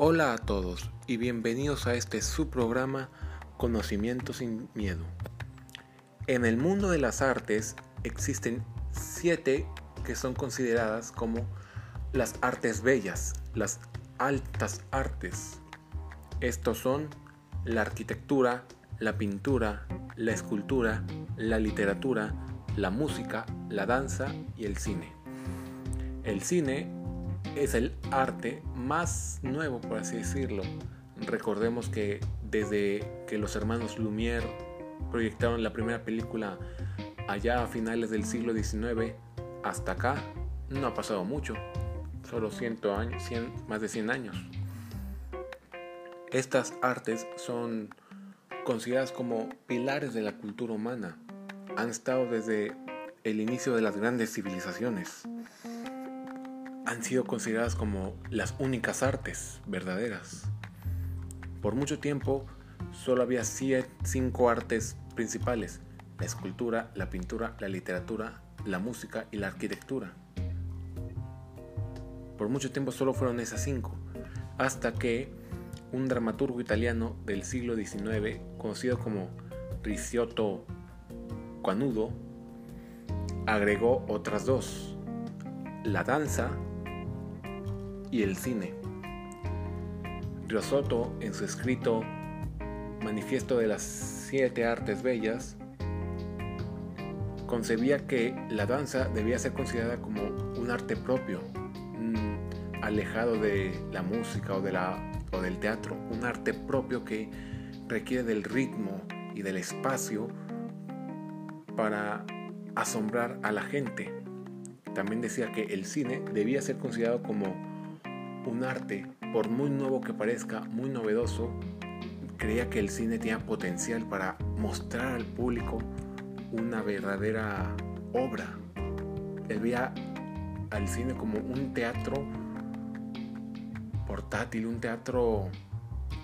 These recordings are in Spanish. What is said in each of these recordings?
Hola a todos y bienvenidos a este subprograma Conocimiento sin Miedo. En el mundo de las artes existen siete que son consideradas como las artes bellas, las altas artes. Estos son la arquitectura, la pintura, la escultura, la literatura, la música, la danza y el cine. El cine es el arte más nuevo, por así decirlo. Recordemos que desde que los hermanos Lumière proyectaron la primera película allá a finales del siglo XIX hasta acá, no ha pasado mucho, solo 100 años, más de 100 años. Estas artes son consideradas como pilares de la cultura humana. Han estado desde el inicio de las grandes civilizaciones han sido consideradas como las únicas artes verdaderas. Por mucho tiempo solo había cinco artes principales, la escultura, la pintura, la literatura, la música y la arquitectura. Por mucho tiempo solo fueron esas cinco, hasta que un dramaturgo italiano del siglo XIX, conocido como Ricciotto Canudo, agregó otras dos, la danza y el cine. Riosoto, en su escrito Manifiesto de las Siete Artes Bellas, concebía que la danza debía ser considerada como un arte propio, alejado de la música o, o del teatro, un arte propio que requiere del ritmo y del espacio para asombrar a la gente. También decía que el cine debía ser considerado como un arte, por muy nuevo que parezca, muy novedoso, creía que el cine tenía potencial para mostrar al público una verdadera obra. Él veía al cine como un teatro portátil, un teatro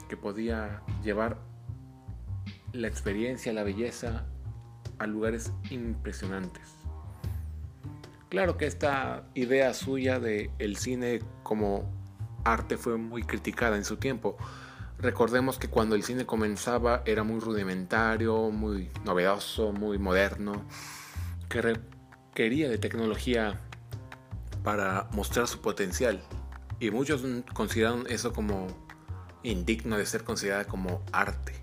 que podía llevar la experiencia, la belleza a lugares impresionantes. Claro que esta idea suya de el cine como arte fue muy criticada en su tiempo. Recordemos que cuando el cine comenzaba era muy rudimentario, muy novedoso, muy moderno, que requería de tecnología para mostrar su potencial. Y muchos consideraron eso como indigno de ser considerada como arte.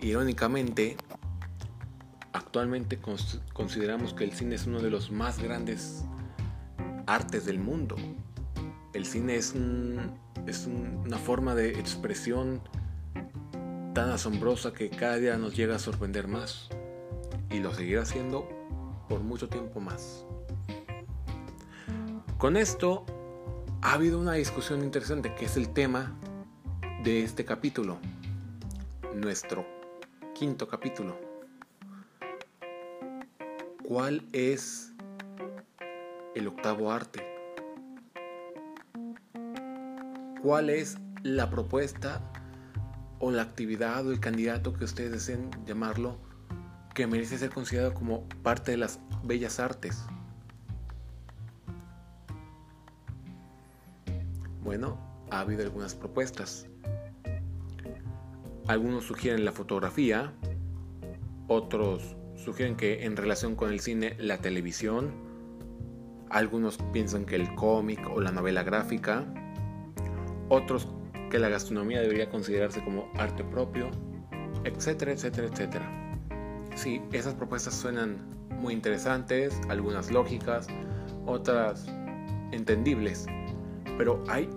Irónicamente, actualmente consideramos que el cine es uno de los más grandes artes del mundo. El cine es, una forma de expresión tan asombrosa que cada día nos llega a sorprender más y lo seguirá haciendo por mucho tiempo más. Con esto ha habido una discusión interesante que es el tema de este capítulo, nuestro quinto capítulo. ¿Cuál es el octavo arte? Cuál es la propuesta o la actividad o el candidato que ustedes deseen llamarlo que merece ser considerado como parte de las bellas artes. Bueno, ha habido algunas propuestas. Algunos sugieren la fotografía, otros sugieren que en relación con el cine la televisión, algunos piensan que el cómic o la novela gráfica, otros que la gastronomía debería considerarse como arte propio, etcétera, etcétera, etcétera. Sí, esas propuestas suenan muy interesantes, algunas lógicas, otras entendibles, pero hay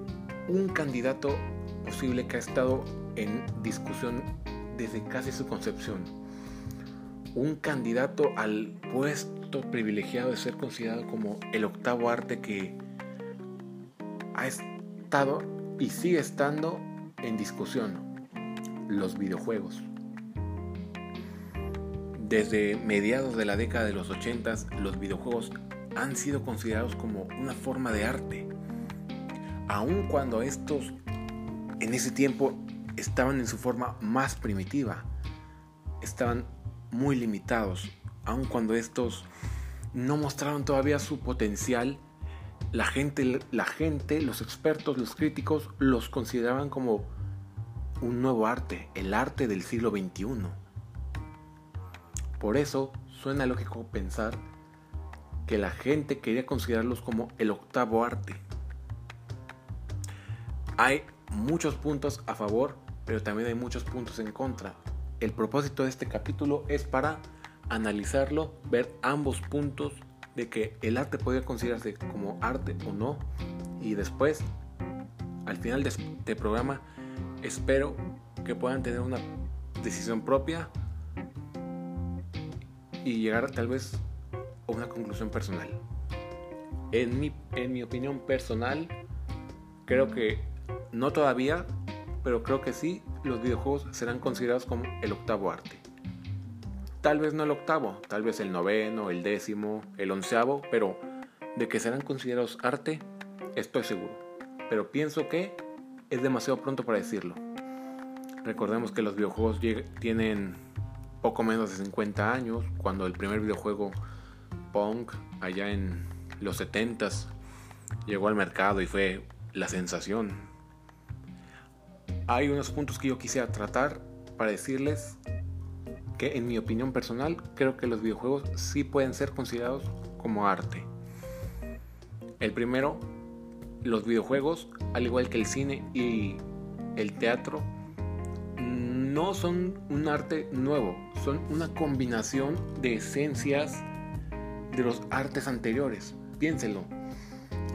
un candidato posible que ha estado en discusión desde casi su concepción. Un candidato al puesto privilegiado de ser considerado como el octavo arte que ha estado y sigue estando en discusión, los videojuegos. Desde mediados de la década de los 80, los videojuegos han sido considerados como una forma de arte, aun cuando estos en ese tiempo estaban en su forma más primitiva, estaban muy limitados, aun cuando estos no mostraron todavía su potencial la gente, la gente, los expertos, los críticos los consideraban como un nuevo arte, el arte del siglo XXI. Por eso suena lógico pensar que la gente quería considerarlos como el octavo arte. Hay muchos puntos a favor, pero también hay muchos puntos en contra. El propósito de este capítulo es para analizarlo, ver ambos puntos de que el arte podría considerarse como arte o no. Y después, al final de este programa, espero que puedan tener una decisión propia y llegar tal vez a una conclusión personal. En mi, en mi opinión personal, creo que no todavía, pero creo que sí, los videojuegos serán considerados como el octavo arte. Tal vez no el octavo, tal vez el noveno, el décimo, el onceavo, pero de que serán considerados arte, estoy seguro. Pero pienso que es demasiado pronto para decirlo. Recordemos que los videojuegos tienen poco menos de 50 años, cuando el primer videojuego Punk, allá en los 70s, llegó al mercado y fue la sensación. Hay unos puntos que yo quisiera tratar para decirles en mi opinión personal creo que los videojuegos sí pueden ser considerados como arte. El primero, los videojuegos, al igual que el cine y el teatro, no son un arte nuevo, son una combinación de esencias de los artes anteriores. Piénsenlo,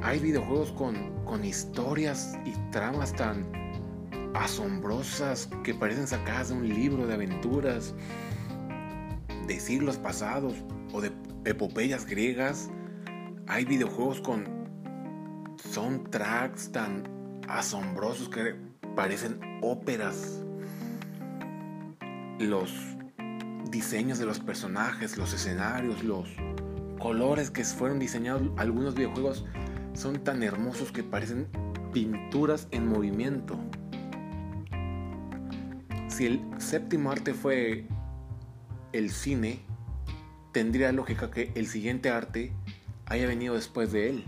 hay videojuegos con, con historias y tramas tan asombrosas que parecen sacadas de un libro de aventuras de siglos pasados o de epopeyas griegas. Hay videojuegos con soundtracks tan asombrosos que parecen óperas. Los diseños de los personajes, los escenarios, los colores que fueron diseñados algunos videojuegos son tan hermosos que parecen pinturas en movimiento. Si el séptimo arte fue el cine, tendría lógica que el siguiente arte haya venido después de él.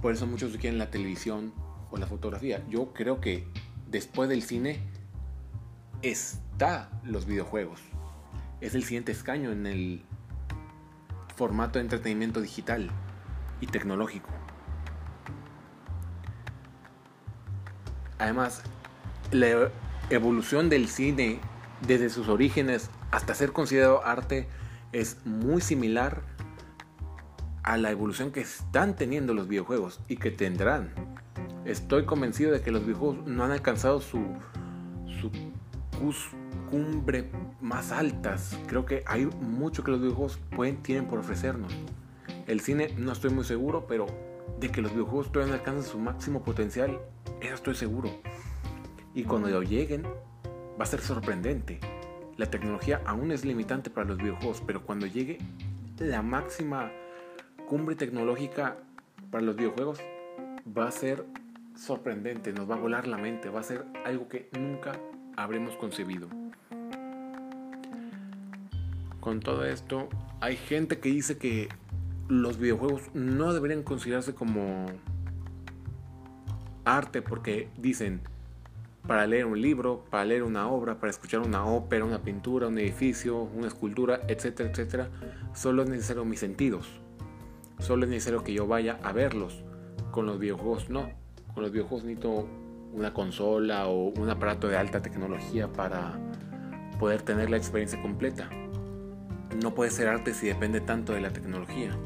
Por eso muchos quieren la televisión o la fotografía. Yo creo que después del cine está los videojuegos. Es el siguiente escaño en el formato de entretenimiento digital y tecnológico. Además, la evolución del cine desde sus orígenes hasta ser considerado arte es muy similar a la evolución que están teniendo los videojuegos y que tendrán. Estoy convencido de que los videojuegos no han alcanzado su, cumbre más altas. Creo que hay mucho que los videojuegos pueden, tienen por ofrecernos. El cine no estoy muy seguro, pero de que los videojuegos todavía no alcanzan su máximo potencial, eso estoy seguro. Y cuando lleguen, va a ser sorprendente. La tecnología aún es limitante para los videojuegos, pero cuando llegue la máxima cumbre tecnológica para los videojuegos, va a ser sorprendente, nos va a volar la mente, va a ser algo que nunca habremos concebido. Con todo esto, hay gente que dice que los videojuegos no deberían considerarse como arte porque dicen, para leer un libro, para leer una obra, para escuchar una ópera, una pintura, un edificio, una escultura, etcétera, etcétera, solo es necesario mis sentidos. Solo es necesario que yo vaya a verlos. Con los videojuegos no. Con los videojuegos necesito una consola o un aparato de alta tecnología para poder tener la experiencia completa. No puede ser arte si depende tanto de la tecnología.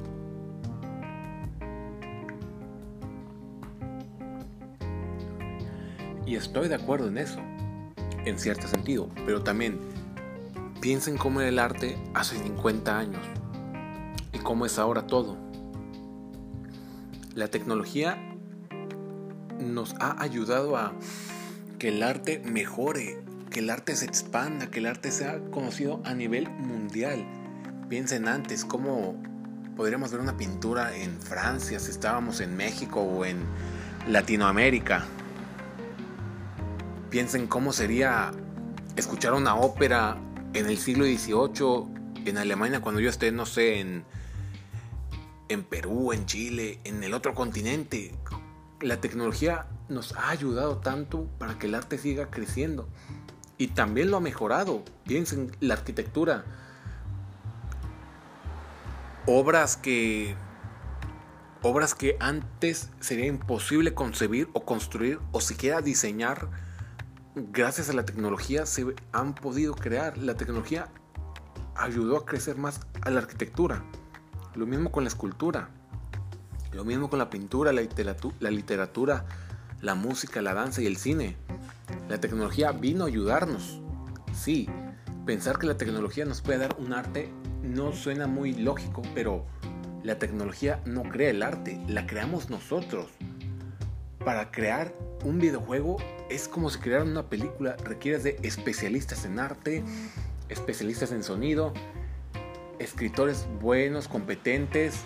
Y estoy de acuerdo en eso, en cierto sentido, pero también piensen cómo era el arte hace 50 años y cómo es ahora todo. La tecnología nos ha ayudado a que el arte mejore, que el arte se expanda, que el arte sea conocido a nivel mundial. Piensen antes cómo podríamos ver una pintura en Francia si estábamos en México o en Latinoamérica. Piensen cómo sería escuchar una ópera en el siglo XVIII en Alemania cuando yo esté, no sé, en, en Perú, en Chile, en el otro continente. La tecnología nos ha ayudado tanto para que el arte siga creciendo. Y también lo ha mejorado. Piensen, la arquitectura. Obras que obras que antes sería imposible concebir o construir o siquiera diseñar, gracias a la tecnología se han podido crear. La tecnología ayudó a crecer más a la arquitectura. Lo mismo con la escultura. Lo mismo con la pintura, la literatura, la, música, la danza y el cine. La tecnología vino a ayudarnos. Sí, pensar que la tecnología nos puede dar un arte no suena muy lógico, pero la tecnología no crea el arte, la creamos nosotros. Para crear un videojuego es como si crearan una película, requieres de especialistas en arte, especialistas en sonido, escritores buenos, competentes,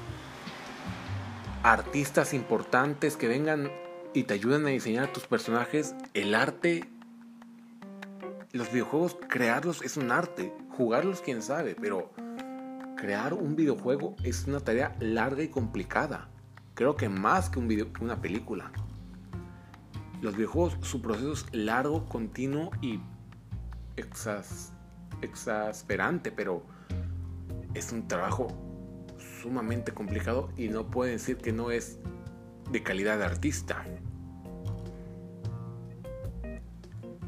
artistas importantes que vengan y te ayuden a diseñar tus personajes. El arte, los videojuegos, crearlos es un arte, jugarlos quién sabe, pero crear un videojuego es una tarea larga y complicada. Creo que más que, un video, una película. Los videojuegos, su proceso es largo, continuo y exasperante, pero es un trabajo sumamente complicado y no puede decir que no es de calidad de artista.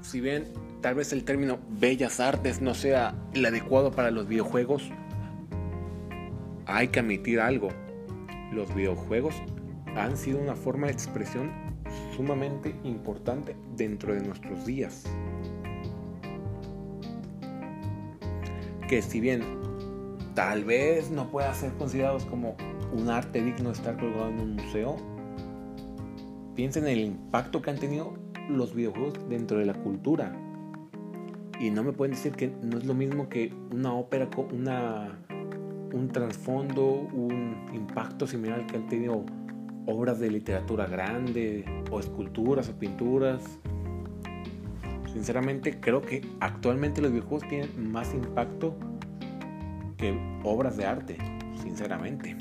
Si bien tal vez el término bellas artes no sea el adecuado para los videojuegos, hay que admitir algo. Los videojuegos han sido una forma de expresión sumamente importante dentro de nuestros días. Que si bien tal vez no pueda ser considerados como un arte digno de estar colgado en un museo, piensen en el impacto que han tenido los videojuegos dentro de la cultura. Y no me pueden decir que no es lo mismo que una ópera, una un trasfondo, un impacto similar que han tenido obras de literatura grande, o esculturas, o pinturas. Sinceramente creo que actualmente los videojuegos tienen más impacto que obras de arte, sinceramente.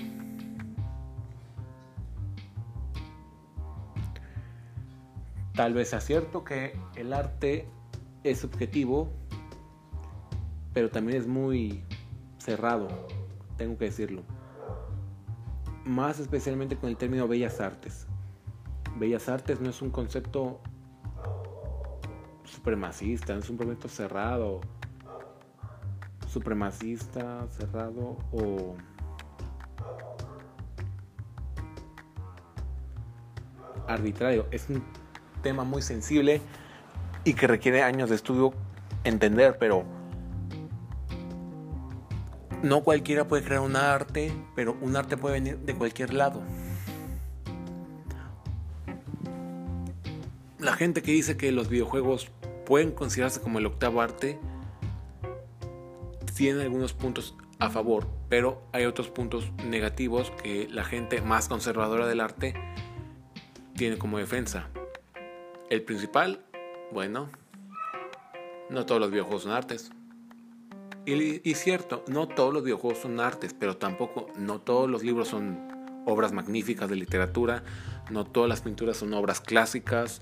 Tal vez sea cierto que el arte es subjetivo, pero también es muy cerrado tengo que decirlo. Más especialmente con el término bellas artes. Bellas artes no es un concepto supremacista, es un concepto cerrado, supremacista, cerrado o arbitrario. Es un tema muy sensible y que requiere años de estudio entender, pero no cualquiera puede crear un arte, pero un arte puede venir de cualquier lado. La gente que dice que los videojuegos pueden considerarse como el octavo arte, tiene algunos puntos a favor, pero hay otros puntos negativos que la gente más conservadora del arte tiene como defensa. El principal, bueno, no todos los videojuegos son artes. Y, cierto, no todos los videojuegos son artes, pero tampoco, no todos los libros son obras magníficas de literatura, no todas las pinturas son obras clásicas,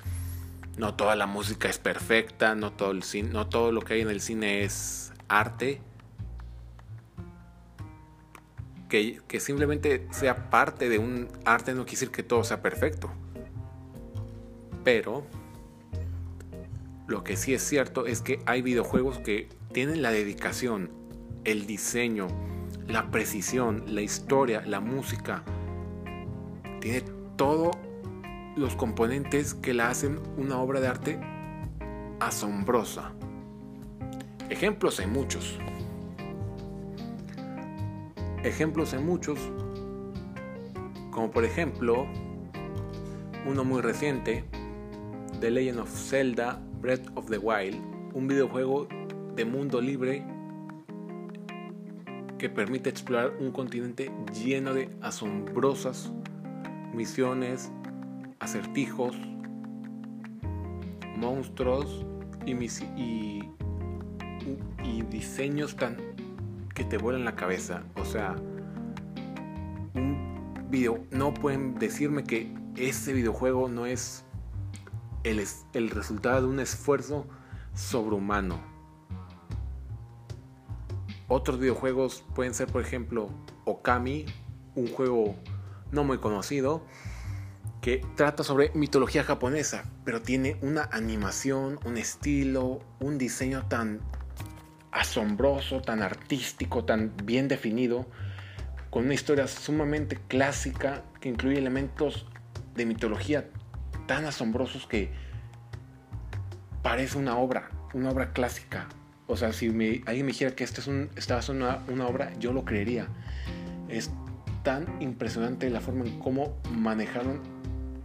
no toda la música es perfecta, no todo, el cine, no todo lo que hay en el cine es arte. Que, que simplemente sea parte de un arte no quiere decir que todo sea perfecto. Pero lo que sí es cierto es que hay videojuegos que tienen la dedicación, el diseño, la precisión, la historia, la música. Tiene todos los componentes que la hacen una obra de arte asombrosa. Ejemplos hay muchos. Ejemplos hay muchos. Como por ejemplo, uno muy reciente, The Legend of Zelda Breath of the Wild, un videojuego de mundo libre que permite explorar un continente lleno de asombrosas misiones, acertijos, monstruos y, y, diseños tan que te vuelan la cabeza. O sea, un video, no pueden decirme que ese videojuego no es el resultado de un esfuerzo sobrehumano. Otros videojuegos pueden ser, por ejemplo, Okami, un juego no muy conocido, que trata sobre mitología japonesa, pero tiene una animación, un estilo, un diseño tan asombroso, tan artístico, tan bien definido, con una historia sumamente clásica que incluye elementos de mitología tan asombrosos que parece una obra, una obra clásica. O sea, si alguien me dijera que esta es un, esta es una, una obra, yo lo creería. Es tan impresionante la forma en cómo manejaron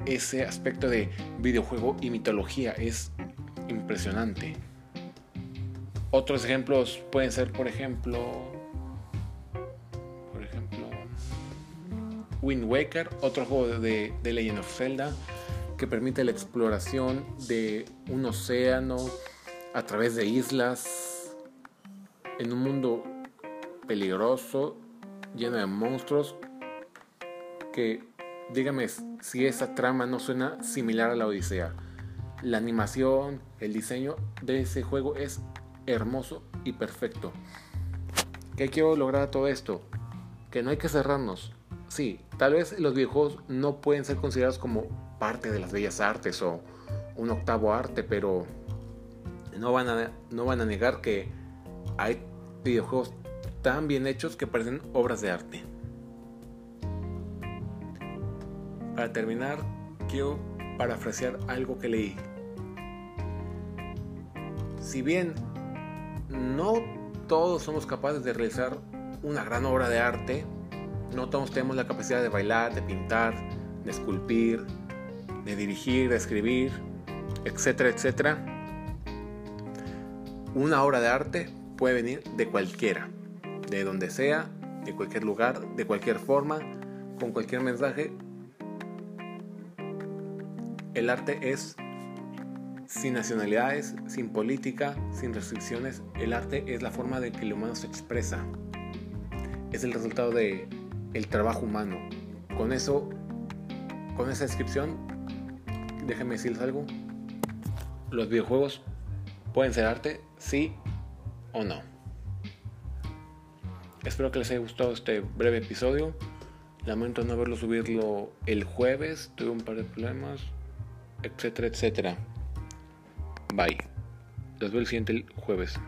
ese aspecto de videojuego y mitología. Es impresionante. Otros ejemplos pueden ser, por ejemplo, por ejemplo, Wind Waker, otro juego de, de Legend of Zelda que permite la exploración de un océano a través de islas en un mundo peligroso, lleno de monstruos, que dígame si esa trama no suena similar a la Odisea. La animación, el diseño de ese juego es hermoso y perfecto. ¿Qué quiero lograr todo esto? Que no hay que cerrarnos. Sí, tal vez los videojuegos no pueden ser considerados como parte de las bellas artes o un octavo arte, pero no van a, no van a negar que hay videojuegos tan bien hechos que parecen obras de arte. Para terminar, quiero parafrasear algo que leí. Si bien no todos somos capaces de realizar una gran obra de arte, no todos tenemos la capacidad de bailar, de pintar, de esculpir, de dirigir, de escribir, etcétera, etcétera. Una obra de arte puede venir de cualquiera, de donde sea, de cualquier lugar, de cualquier forma, con cualquier mensaje. El arte es sin nacionalidades, sin política, sin restricciones. El arte es la forma de que el humano se expresa. Es el resultado de el trabajo humano. Con eso, con esa descripción, déjenme decirles algo. Los videojuegos pueden ser arte, sí o no. Espero que les haya gustado este breve episodio. Lamento no haberlo subirlo el jueves, tuve un par de problemas, etcétera, etcétera. Bye. Los veo el siguiente jueves.